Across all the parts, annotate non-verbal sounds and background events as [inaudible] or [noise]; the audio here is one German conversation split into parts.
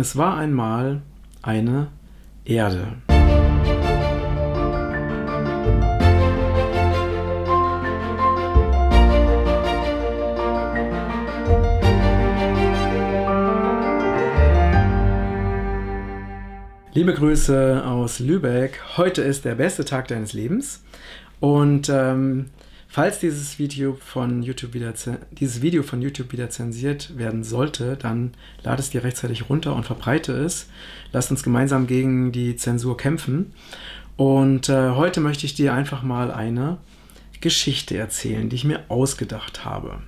Es war einmal eine Erde. Liebe Grüße aus Lübeck. Heute ist der beste Tag deines Lebens. Und ähm, falls dieses Video von YouTube wieder dieses Video von YouTube wieder zensiert werden sollte, dann lade es dir rechtzeitig runter und verbreite es. Lass uns gemeinsam gegen die Zensur kämpfen. Und äh, heute möchte ich dir einfach mal eine Geschichte erzählen, die ich mir ausgedacht habe.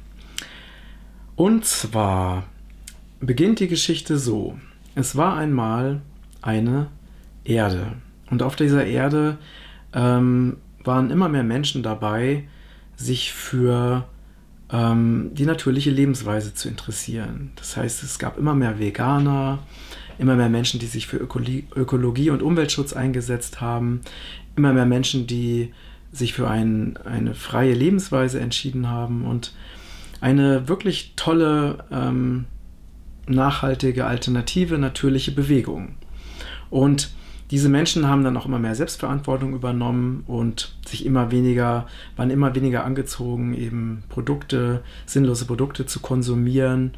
Und zwar beginnt die Geschichte so. Es war einmal eine Erde. Und auf dieser Erde ähm, waren immer mehr Menschen dabei, sich für ähm, die natürliche Lebensweise zu interessieren. Das heißt, es gab immer mehr Veganer, immer mehr Menschen, die sich für Ökologie, Ökologie und Umweltschutz eingesetzt haben, immer mehr Menschen, die sich für ein, eine freie Lebensweise entschieden haben und eine wirklich tolle, ähm, nachhaltige, alternative, natürliche Bewegung. Und diese Menschen haben dann auch immer mehr Selbstverantwortung übernommen und sich immer weniger, waren immer weniger angezogen, eben Produkte, sinnlose Produkte zu konsumieren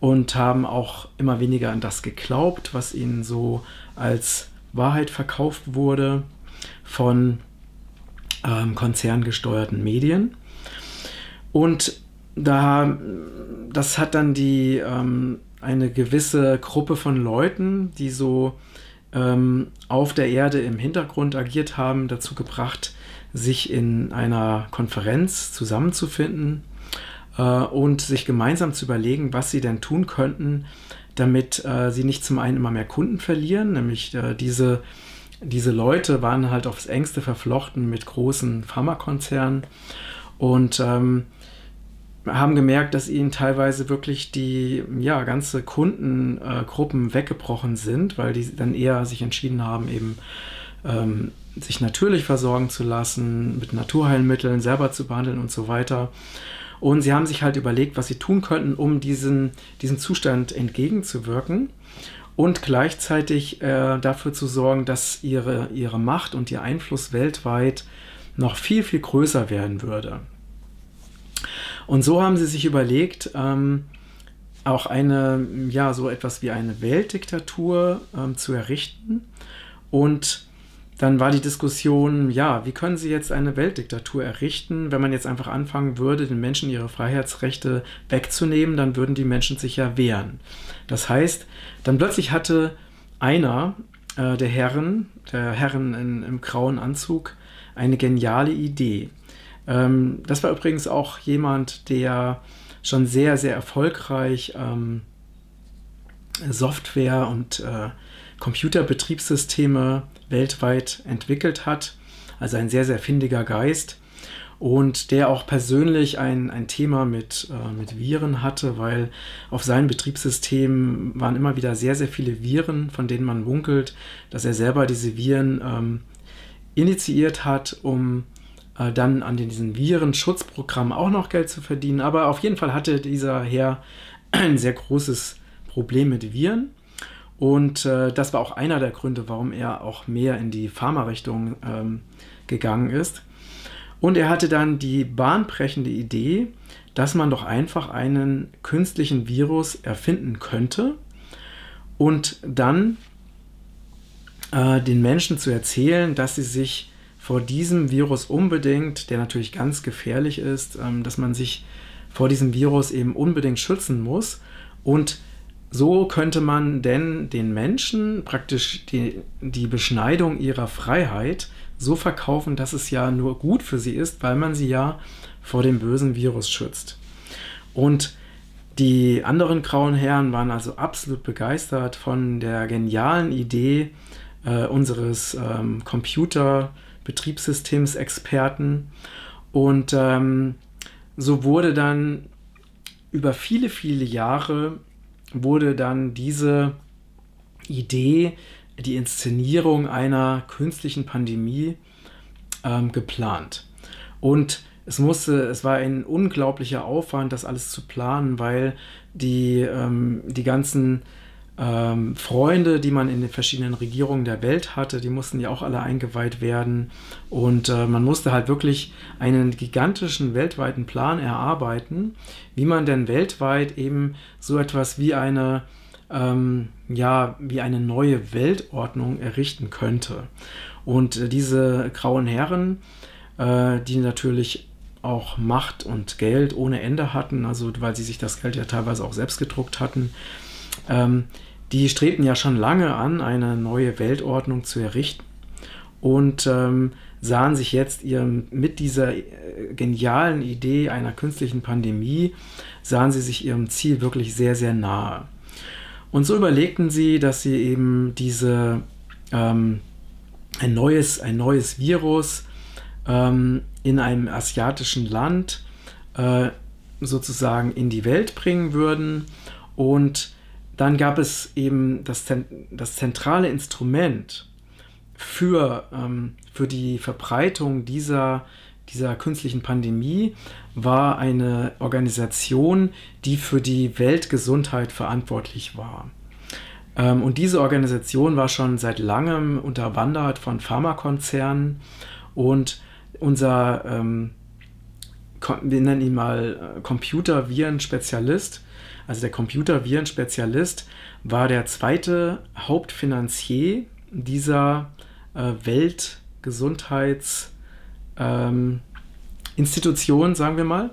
und haben auch immer weniger an das geglaubt, was ihnen so als Wahrheit verkauft wurde von ähm, konzerngesteuerten Medien. Und da, das hat dann die, ähm, eine gewisse Gruppe von Leuten, die so ähm, auf der Erde im Hintergrund agiert haben, dazu gebracht, sich in einer Konferenz zusammenzufinden äh, und sich gemeinsam zu überlegen, was sie denn tun könnten, damit äh, sie nicht zum einen immer mehr Kunden verlieren, nämlich äh, diese, diese Leute waren halt aufs engste verflochten mit großen Pharmakonzernen. Und ähm, haben gemerkt, dass ihnen teilweise wirklich die ja, ganze Kundengruppen äh, weggebrochen sind, weil die dann eher sich entschieden haben, eben ähm, sich natürlich versorgen zu lassen, mit Naturheilmitteln selber zu behandeln und so weiter. Und sie haben sich halt überlegt, was sie tun könnten, um diesen, diesem Zustand entgegenzuwirken und gleichzeitig äh, dafür zu sorgen, dass ihre, ihre Macht und ihr Einfluss weltweit noch viel, viel größer werden würde. Und so haben sie sich überlegt, ähm, auch eine, ja, so etwas wie eine Weltdiktatur ähm, zu errichten. Und dann war die Diskussion, ja, wie können Sie jetzt eine Weltdiktatur errichten? Wenn man jetzt einfach anfangen würde, den Menschen ihre Freiheitsrechte wegzunehmen, dann würden die Menschen sich ja wehren. Das heißt, dann plötzlich hatte einer äh, der Herren, der Herren in, im grauen Anzug, eine geniale Idee. Ähm, das war übrigens auch jemand, der schon sehr, sehr erfolgreich ähm, Software und äh, Computerbetriebssysteme weltweit entwickelt hat. Also ein sehr, sehr findiger Geist und der auch persönlich ein, ein Thema mit, äh, mit Viren hatte, weil auf seinem Betriebssystem waren immer wieder sehr, sehr viele Viren, von denen man munkelt, dass er selber diese Viren ähm, initiiert hat, um äh, dann an diesen Virenschutzprogrammen auch noch Geld zu verdienen. Aber auf jeden Fall hatte dieser Herr [clears throat] ein sehr großes Problem mit Viren. Und äh, das war auch einer der Gründe, warum er auch mehr in die Pharma-Richtung ähm, gegangen ist. Und er hatte dann die bahnbrechende Idee, dass man doch einfach einen künstlichen Virus erfinden könnte und dann äh, den Menschen zu erzählen, dass sie sich vor diesem Virus unbedingt, der natürlich ganz gefährlich ist, ähm, dass man sich vor diesem Virus eben unbedingt schützen muss. Und so könnte man denn den Menschen praktisch die, die Beschneidung ihrer Freiheit so verkaufen, dass es ja nur gut für sie ist, weil man sie ja vor dem bösen Virus schützt. Und die anderen grauen Herren waren also absolut begeistert von der genialen Idee äh, unseres ähm, Computer- Betriebssystemsexperten. Und ähm, so wurde dann über viele, viele Jahre wurde dann diese Idee, die Inszenierung einer künstlichen Pandemie ähm, geplant. Und es musste, es war ein unglaublicher Aufwand, das alles zu planen, weil die, ähm, die ganzen ähm, Freunde, die man in den verschiedenen Regierungen der Welt hatte, die mussten ja auch alle eingeweiht werden. Und äh, man musste halt wirklich einen gigantischen weltweiten Plan erarbeiten, wie man denn weltweit eben so etwas wie eine, ähm, ja, wie eine neue Weltordnung errichten könnte. Und äh, diese grauen Herren, äh, die natürlich auch Macht und Geld ohne Ende hatten, also weil sie sich das Geld ja teilweise auch selbst gedruckt hatten, ähm, die strebten ja schon lange an, eine neue Weltordnung zu errichten und ähm, sahen sich jetzt ihrem, mit dieser äh, genialen Idee einer künstlichen Pandemie, sahen sie sich ihrem Ziel wirklich sehr, sehr nahe. Und so überlegten sie, dass sie eben diese, ähm, ein, neues, ein neues Virus ähm, in einem asiatischen Land äh, sozusagen in die Welt bringen würden und dann gab es eben das, das zentrale Instrument für, ähm, für die Verbreitung dieser, dieser künstlichen Pandemie war eine Organisation, die für die Weltgesundheit verantwortlich war. Ähm, und diese Organisation war schon seit langem unterwandert von Pharmakonzernen und unser, ähm, wir nennen ihn mal äh, Computerviren-Spezialist, also der Computervirenspezialist, war der zweite Hauptfinanzier dieser äh, Weltgesundheitsinstitution, ähm, sagen wir mal.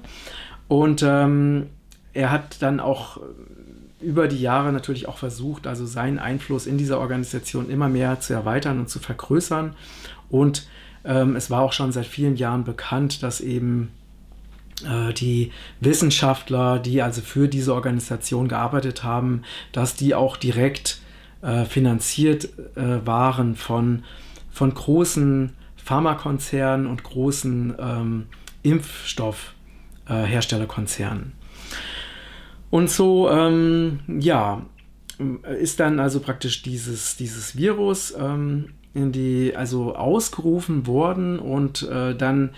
Und ähm, er hat dann auch über die Jahre natürlich auch versucht, also seinen Einfluss in dieser Organisation immer mehr zu erweitern und zu vergrößern. Und ähm, es war auch schon seit vielen Jahren bekannt, dass eben äh, die Wissenschaftler, die also für diese Organisation gearbeitet haben, dass die auch direkt äh, finanziert äh, waren von, von großen Pharmakonzernen und großen ähm, Impfstoffherstellerkonzernen. und so, ähm, ja, ist dann also praktisch dieses, dieses Virus ähm, in die, also ausgerufen worden und äh, dann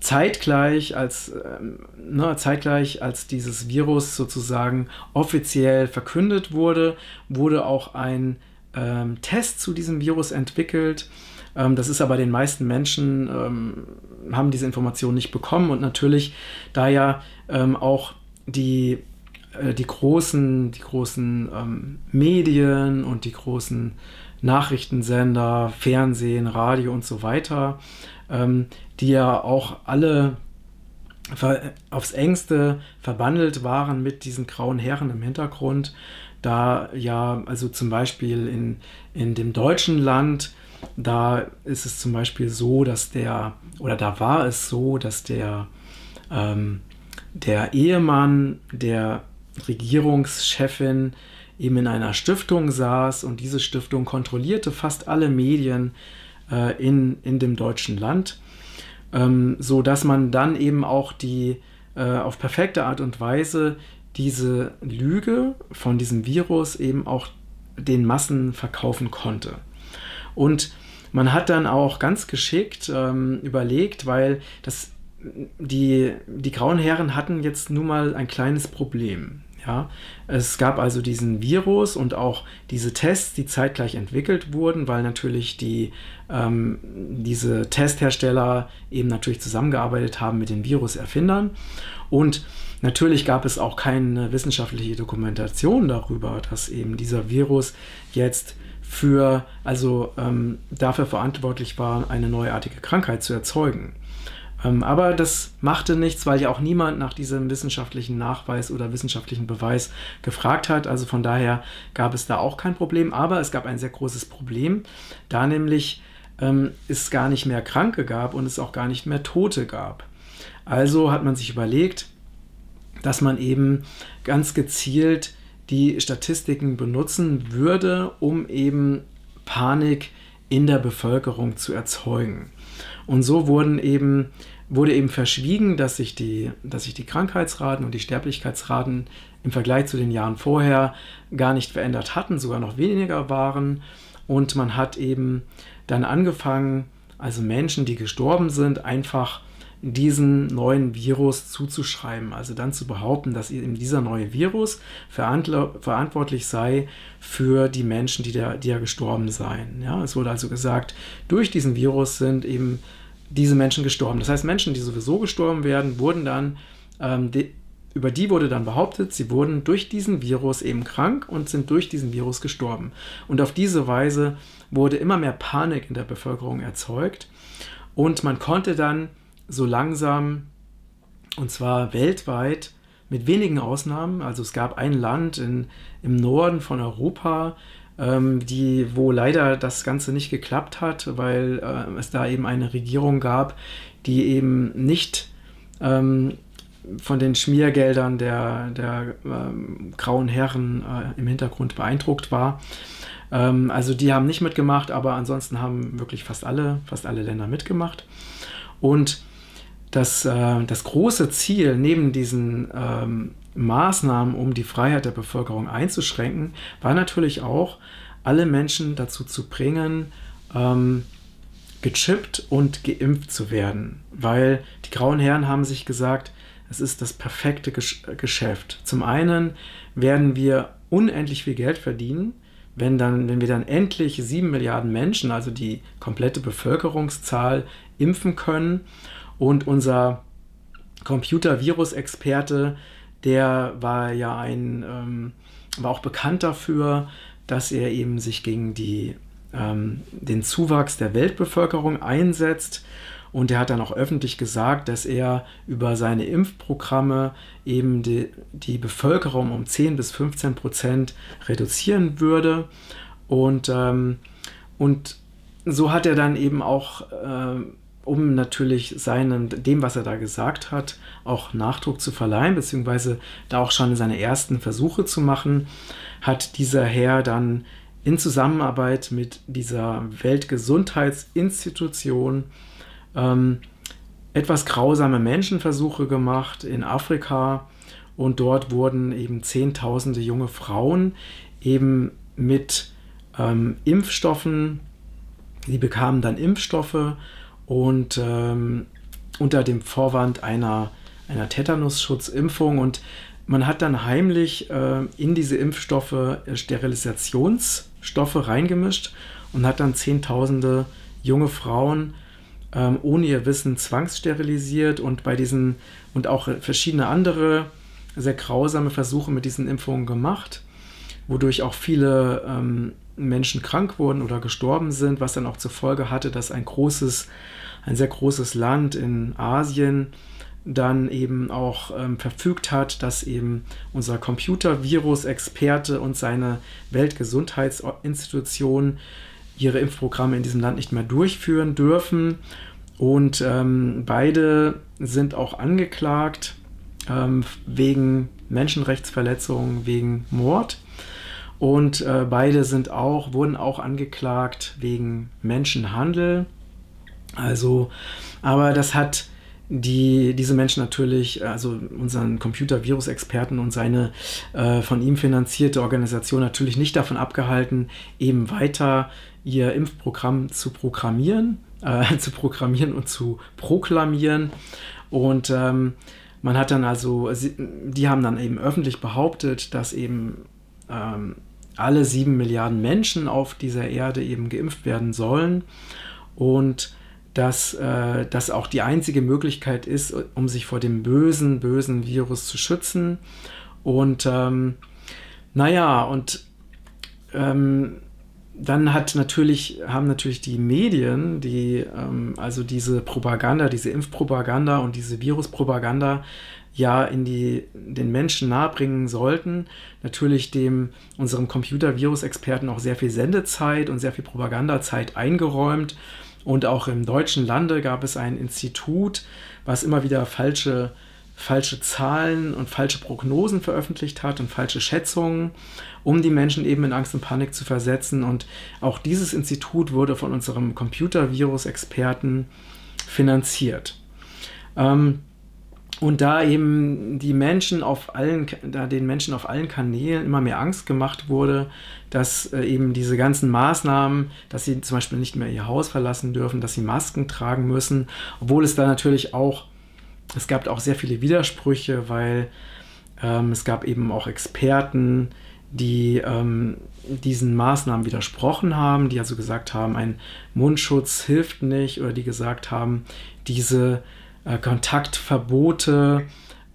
zeitgleich als, ähm, ne, zeitgleich als dieses Virus sozusagen offiziell verkündet wurde, wurde auch ein ähm, Test zu diesem Virus entwickelt. Ähm, das ist aber den meisten Menschen, ähm, haben diese Information nicht bekommen und natürlich, da ja ähm, auch die, äh, die großen, die großen ähm, Medien und die großen Nachrichtensender, Fernsehen, Radio und so weiter ähm, die ja auch alle aufs engste verbandelt waren mit diesen grauen Herren im Hintergrund. Da ja, also zum Beispiel in, in dem deutschen Land, da ist es zum Beispiel so, dass der, oder da war es so, dass der, ähm, der Ehemann der Regierungschefin eben in einer Stiftung saß und diese Stiftung kontrollierte fast alle Medien äh, in, in dem deutschen Land, ähm, so dass man dann eben auch die äh, auf perfekte Art und Weise diese Lüge von diesem Virus eben auch den Massen verkaufen konnte. Und man hat dann auch ganz geschickt ähm, überlegt, weil das, die, die grauen Herren hatten jetzt nun mal ein kleines Problem. Ja, es gab also diesen Virus und auch diese Tests, die zeitgleich entwickelt wurden, weil natürlich die, ähm, diese Testhersteller eben natürlich zusammengearbeitet haben mit den Viruserfindern. Und natürlich gab es auch keine wissenschaftliche Dokumentation darüber, dass eben dieser Virus jetzt für, also ähm, dafür verantwortlich war, eine neuartige Krankheit zu erzeugen. Ähm, aber das machte nichts, weil ja auch niemand nach diesem wissenschaftlichen Nachweis oder wissenschaftlichen Beweis gefragt hat. Also von daher gab es da auch kein Problem. Aber es gab ein sehr großes Problem, da nämlich ähm, es gar nicht mehr Kranke gab und es auch gar nicht mehr Tote gab. Also hat man sich überlegt, dass man eben ganz gezielt die Statistiken benutzen würde, um eben Panik in der Bevölkerung zu erzeugen. Und so wurden eben, wurde eben verschwiegen, dass sich, die, dass sich die Krankheitsraten und die Sterblichkeitsraten im Vergleich zu den Jahren vorher gar nicht verändert hatten, sogar noch weniger waren. Und man hat eben dann angefangen, also Menschen, die gestorben sind, einfach diesen neuen Virus zuzuschreiben. Also dann zu behaupten, dass eben dieser neue Virus verantwortlich sei für die Menschen, die, da, die ja gestorben seien. Ja, es wurde also gesagt, durch diesen Virus sind eben diese Menschen gestorben. Das heißt, Menschen, die sowieso gestorben werden, wurden dann, ähm, die, über die wurde dann behauptet, sie wurden durch diesen Virus eben krank und sind durch diesen Virus gestorben. Und auf diese Weise wurde immer mehr Panik in der Bevölkerung erzeugt und man konnte dann so langsam, und zwar weltweit, mit wenigen Ausnahmen, also es gab ein Land in, im Norden von Europa, ähm, die, wo leider das Ganze nicht geklappt hat, weil äh, es da eben eine Regierung gab, die eben nicht ähm, von den Schmiergeldern der, der ähm, grauen Herren äh, im Hintergrund beeindruckt war. Ähm, also die haben nicht mitgemacht, aber ansonsten haben wirklich fast alle, fast alle Länder mitgemacht. Und das, äh, das große Ziel neben diesen ähm, Maßnahmen, um die Freiheit der Bevölkerung einzuschränken, war natürlich auch, alle Menschen dazu zu bringen, ähm, gechippt und geimpft zu werden. Weil die grauen Herren haben sich gesagt, es ist das perfekte Gesch Geschäft. Zum einen werden wir unendlich viel Geld verdienen, wenn, dann, wenn wir dann endlich sieben Milliarden Menschen, also die komplette Bevölkerungszahl, impfen können. Und unser Computer-Virus-Experte, der war ja ein, ähm, war auch bekannt dafür, dass er eben sich gegen die, ähm, den Zuwachs der Weltbevölkerung einsetzt. Und er hat dann auch öffentlich gesagt, dass er über seine Impfprogramme eben die, die Bevölkerung um 10 bis 15 Prozent reduzieren würde. Und, ähm, und so hat er dann eben auch äh, um natürlich seinem, dem, was er da gesagt hat, auch Nachdruck zu verleihen, beziehungsweise da auch schon seine ersten Versuche zu machen, hat dieser Herr dann in Zusammenarbeit mit dieser Weltgesundheitsinstitution ähm, etwas grausame Menschenversuche gemacht in Afrika. Und dort wurden eben Zehntausende junge Frauen eben mit ähm, Impfstoffen, die bekamen dann Impfstoffe und ähm, unter dem Vorwand einer, einer Tetanusschutzimpfung und man hat dann heimlich äh, in diese Impfstoffe äh, Sterilisationsstoffe reingemischt und hat dann Zehntausende junge Frauen ähm, ohne ihr Wissen zwangssterilisiert und bei diesen und auch verschiedene andere sehr grausame Versuche mit diesen Impfungen gemacht, wodurch auch viele ähm, Menschen krank wurden oder gestorben sind, was dann auch zur Folge hatte, dass ein großes ein sehr großes Land in Asien dann eben auch ähm, verfügt hat, dass eben unser Computervirus-Experte und seine Weltgesundheitsinstitution ihre Impfprogramme in diesem Land nicht mehr durchführen dürfen. Und ähm, beide sind auch angeklagt ähm, wegen Menschenrechtsverletzungen, wegen Mord. Und äh, beide sind auch, wurden auch angeklagt wegen Menschenhandel. Also, aber das hat die, diese Menschen natürlich, also unseren Computer-Virus-Experten und seine äh, von ihm finanzierte Organisation natürlich nicht davon abgehalten, eben weiter ihr Impfprogramm zu programmieren, äh, [laughs] zu programmieren und zu proklamieren. Und ähm, man hat dann also, die haben dann eben öffentlich behauptet, dass eben ähm, alle sieben Milliarden Menschen auf dieser Erde eben geimpft werden sollen. Und dass äh, das auch die einzige Möglichkeit ist, um sich vor dem bösen, bösen Virus zu schützen. Und ähm, naja, und ähm, dann hat natürlich, haben natürlich die Medien, die ähm, also diese Propaganda, diese Impfpropaganda und diese Viruspropaganda ja in die, den Menschen nahebringen sollten, natürlich dem unserem Computer-Virus-Experten auch sehr viel Sendezeit und sehr viel Propagandazeit eingeräumt und auch im deutschen Lande gab es ein Institut, was immer wieder falsche, falsche Zahlen und falsche Prognosen veröffentlicht hat und falsche Schätzungen, um die Menschen eben in Angst und Panik zu versetzen. Und auch dieses Institut wurde von unserem Computervirus-Experten finanziert. Ähm, und da eben die Menschen auf allen, da den Menschen auf allen Kanälen immer mehr Angst gemacht wurde, dass äh, eben diese ganzen Maßnahmen, dass sie zum Beispiel nicht mehr ihr Haus verlassen dürfen, dass sie Masken tragen müssen, obwohl es da natürlich auch es gab auch sehr viele Widersprüche, weil ähm, es gab eben auch Experten, die ähm, diesen Maßnahmen widersprochen haben, die also gesagt haben, ein Mundschutz hilft nicht oder die gesagt haben, diese äh, Kontaktverbote,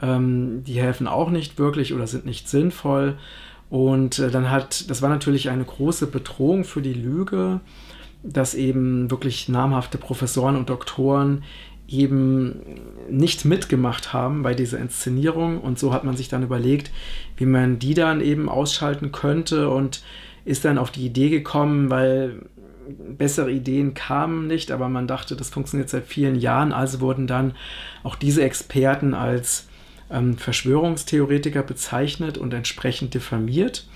ähm, die helfen auch nicht wirklich oder sind nicht sinnvoll. Und äh, dann hat, das war natürlich eine große Bedrohung für die Lüge, dass eben wirklich namhafte Professoren und Doktoren eben nicht mitgemacht haben bei dieser Inszenierung. Und so hat man sich dann überlegt, wie man die dann eben ausschalten könnte und ist dann auf die Idee gekommen, weil bessere Ideen kamen nicht, aber man dachte, das funktioniert seit vielen Jahren. Also wurden dann auch diese Experten als ähm, Verschwörungstheoretiker bezeichnet und entsprechend diffamiert.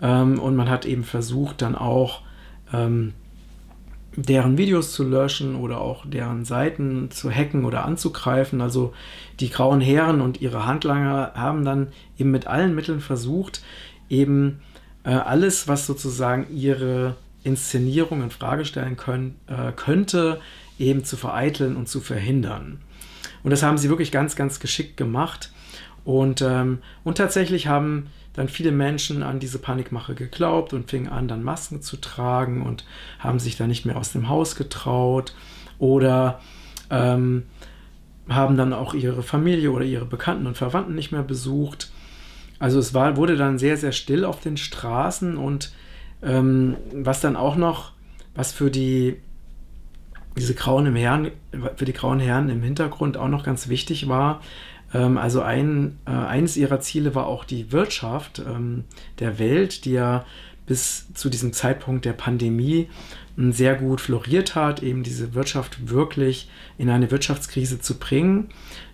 Ähm, und man hat eben versucht, dann auch ähm, deren Videos zu löschen oder auch deren Seiten zu hacken oder anzugreifen. Also die grauen Herren und ihre Handlanger haben dann eben mit allen Mitteln versucht, eben äh, alles, was sozusagen ihre Inszenierung in Frage stellen können, äh, könnte, eben zu vereiteln und zu verhindern. Und das haben sie wirklich ganz, ganz geschickt gemacht. Und, ähm, und tatsächlich haben dann viele Menschen an diese Panikmache geglaubt und fingen an, dann Masken zu tragen und haben sich dann nicht mehr aus dem Haus getraut oder ähm, haben dann auch ihre Familie oder ihre Bekannten und Verwandten nicht mehr besucht. Also es war, wurde dann sehr, sehr still auf den Straßen und ähm, was dann auch noch, was für die diese grauen Herren, für die grauen Herren im Hintergrund auch noch ganz wichtig war, ähm, also ein, äh, eines ihrer Ziele war auch die Wirtschaft ähm, der Welt, die ja bis zu diesem Zeitpunkt der Pandemie ähm, sehr gut floriert hat, eben diese Wirtschaft wirklich in eine Wirtschaftskrise zu bringen.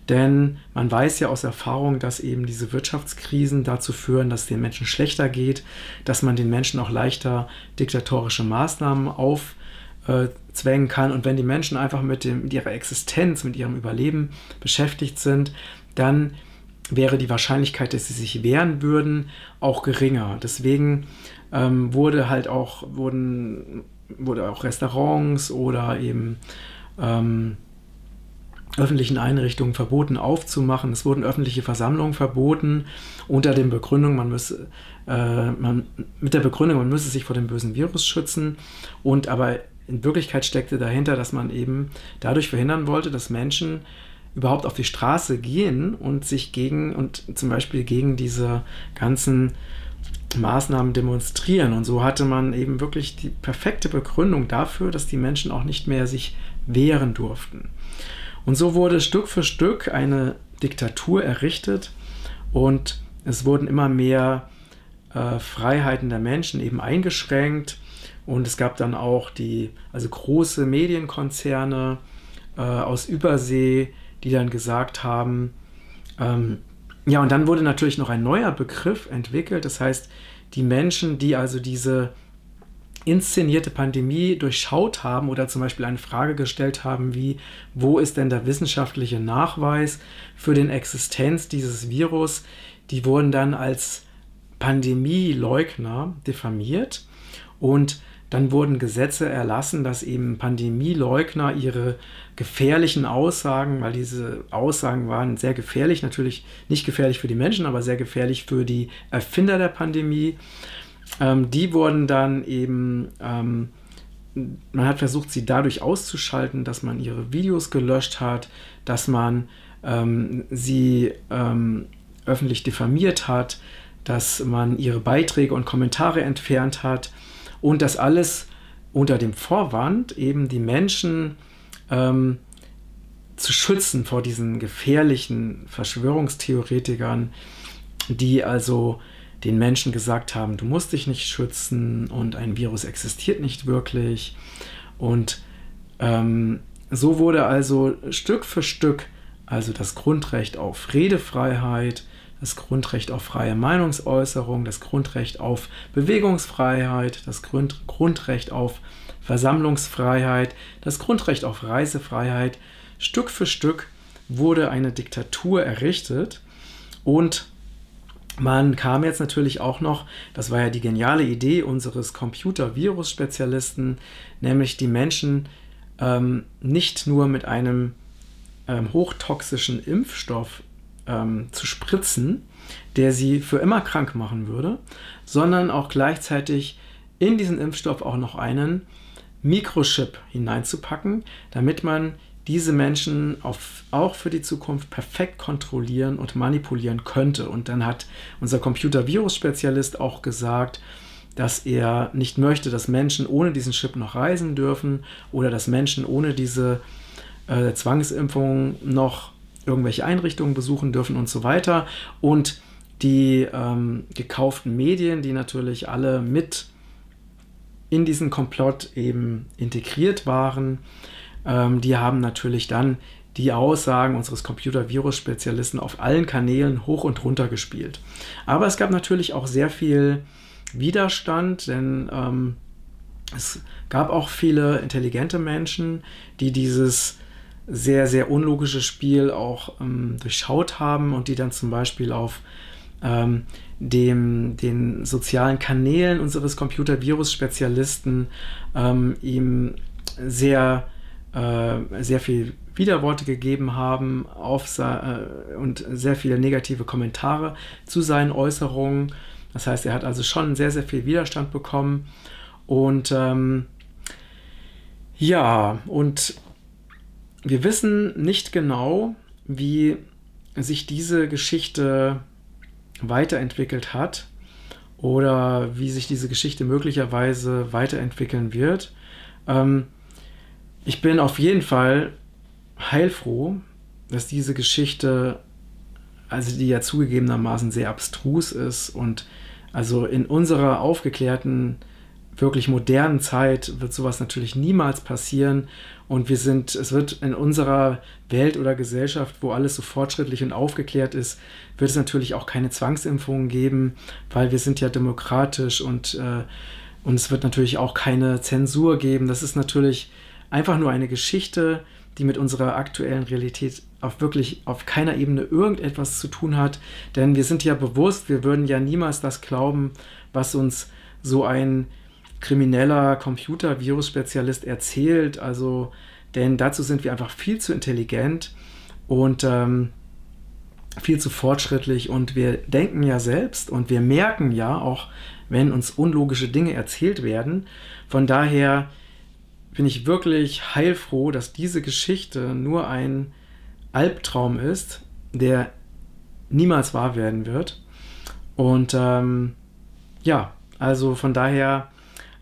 Denn man weiß ja aus Erfahrung, dass eben diese Wirtschaftskrisen dazu führen, dass den Menschen schlechter geht, dass man den Menschen auch leichter diktatorische Maßnahmen aufzwängen kann. Und wenn die Menschen einfach mit, dem, mit ihrer Existenz, mit ihrem Überleben beschäftigt sind, dann wäre die Wahrscheinlichkeit, dass sie sich wehren würden, auch geringer. Deswegen ähm, wurde halt auch, wurden, wurde auch Restaurants oder eben ähm, öffentlichen Einrichtungen verboten aufzumachen. Es wurden öffentliche Versammlungen verboten unter der Begründung, man müsse, äh, man, mit der Begründung, man müsse sich vor dem bösen Virus schützen. Und aber in Wirklichkeit steckte dahinter, dass man eben dadurch verhindern wollte, dass Menschen überhaupt auf die Straße gehen und sich gegen und zum Beispiel gegen diese ganzen Maßnahmen demonstrieren. Und so hatte man eben wirklich die perfekte Begründung dafür, dass die Menschen auch nicht mehr sich wehren durften. Und so wurde Stück für Stück eine Diktatur errichtet und es wurden immer mehr äh, Freiheiten der Menschen eben eingeschränkt. Und es gab dann auch die, also große Medienkonzerne äh, aus Übersee, die dann gesagt haben, ähm, ja, und dann wurde natürlich noch ein neuer Begriff entwickelt, das heißt, die Menschen, die also diese inszenierte Pandemie durchschaut haben oder zum Beispiel eine Frage gestellt haben, wie, wo ist denn der wissenschaftliche Nachweis für den Existenz dieses Virus, die wurden dann als Pandemieleugner diffamiert und dann wurden Gesetze erlassen, dass eben Pandemieleugner ihre gefährlichen Aussagen, weil diese Aussagen waren sehr gefährlich, natürlich nicht gefährlich für die Menschen, aber sehr gefährlich für die Erfinder der Pandemie. Ähm, die wurden dann eben, ähm, man hat versucht, sie dadurch auszuschalten, dass man ihre Videos gelöscht hat, dass man ähm, sie ähm, öffentlich diffamiert hat, dass man ihre Beiträge und Kommentare entfernt hat und das alles unter dem Vorwand, eben die Menschen ähm, zu schützen vor diesen gefährlichen Verschwörungstheoretikern, die also den Menschen gesagt haben, du musst dich nicht schützen und ein Virus existiert nicht wirklich. Und ähm, so wurde also Stück für Stück also das Grundrecht auf Redefreiheit, das Grundrecht auf freie Meinungsäußerung, das Grundrecht auf Bewegungsfreiheit, das Grund Grundrecht auf Versammlungsfreiheit, das Grundrecht auf Reisefreiheit. Stück für Stück wurde eine Diktatur errichtet und man kam jetzt natürlich auch noch, das war ja die geniale Idee unseres Computer-Virus-Spezialisten, nämlich die Menschen ähm, nicht nur mit einem ähm, hochtoxischen Impfstoff ähm, zu spritzen, der sie für immer krank machen würde, sondern auch gleichzeitig in diesen Impfstoff auch noch einen Mikrochip hineinzupacken, damit man diese Menschen auf, auch für die Zukunft perfekt kontrollieren und manipulieren könnte. Und dann hat unser Computer-Virus-Spezialist auch gesagt, dass er nicht möchte, dass Menschen ohne diesen Chip noch reisen dürfen oder dass Menschen ohne diese äh, Zwangsimpfung noch irgendwelche Einrichtungen besuchen dürfen und so weiter. Und die ähm, gekauften Medien, die natürlich alle mit in diesen Komplott eben integriert waren, ähm, die haben natürlich dann die Aussagen unseres Computer-Virus-Spezialisten auf allen Kanälen hoch und runter gespielt. Aber es gab natürlich auch sehr viel Widerstand, denn ähm, es gab auch viele intelligente Menschen, die dieses sehr, sehr unlogische Spiel auch ähm, durchschaut haben und die dann zum Beispiel auf ähm, dem, den sozialen Kanälen unseres Computer-Virus-Spezialisten ähm, ihm sehr, äh, sehr viel Widerworte gegeben haben auf äh, und sehr viele negative Kommentare zu seinen Äußerungen. Das heißt, er hat also schon sehr, sehr viel Widerstand bekommen. Und ähm, ja, und wir wissen nicht genau, wie sich diese Geschichte weiterentwickelt hat oder wie sich diese Geschichte möglicherweise weiterentwickeln wird. Ähm, ich bin auf jeden Fall heilfroh, dass diese Geschichte, also die ja zugegebenermaßen sehr abstrus ist und also in unserer aufgeklärten wirklich modernen Zeit wird sowas natürlich niemals passieren. Und wir sind, es wird in unserer Welt oder Gesellschaft, wo alles so fortschrittlich und aufgeklärt ist, wird es natürlich auch keine Zwangsimpfungen geben, weil wir sind ja demokratisch und, äh, und es wird natürlich auch keine Zensur geben. Das ist natürlich einfach nur eine Geschichte, die mit unserer aktuellen Realität auf wirklich auf keiner Ebene irgendetwas zu tun hat. Denn wir sind ja bewusst, wir würden ja niemals das glauben, was uns so ein krimineller Computer-Virus-Spezialist erzählt. Also, denn dazu sind wir einfach viel zu intelligent und ähm, viel zu fortschrittlich und wir denken ja selbst und wir merken ja auch, wenn uns unlogische Dinge erzählt werden. Von daher bin ich wirklich heilfroh, dass diese Geschichte nur ein Albtraum ist, der niemals wahr werden wird. Und ähm, ja, also von daher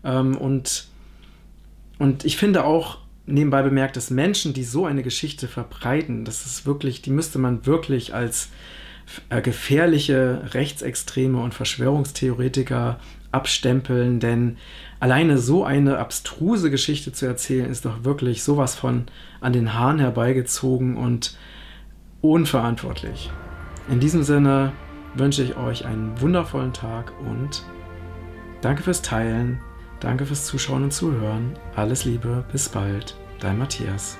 ähm, und, und ich finde auch nebenbei bemerkt, dass Menschen, die so eine Geschichte verbreiten, das ist wirklich, die müsste man wirklich als äh, gefährliche Rechtsextreme und Verschwörungstheoretiker abstempeln, denn alleine so eine abstruse Geschichte zu erzählen, ist doch wirklich sowas von an den Haaren herbeigezogen und unverantwortlich. In diesem Sinne wünsche ich euch einen wundervollen Tag und danke fürs Teilen Danke fürs Zuschauen und Zuhören. Alles Liebe, bis bald. Dein Matthias.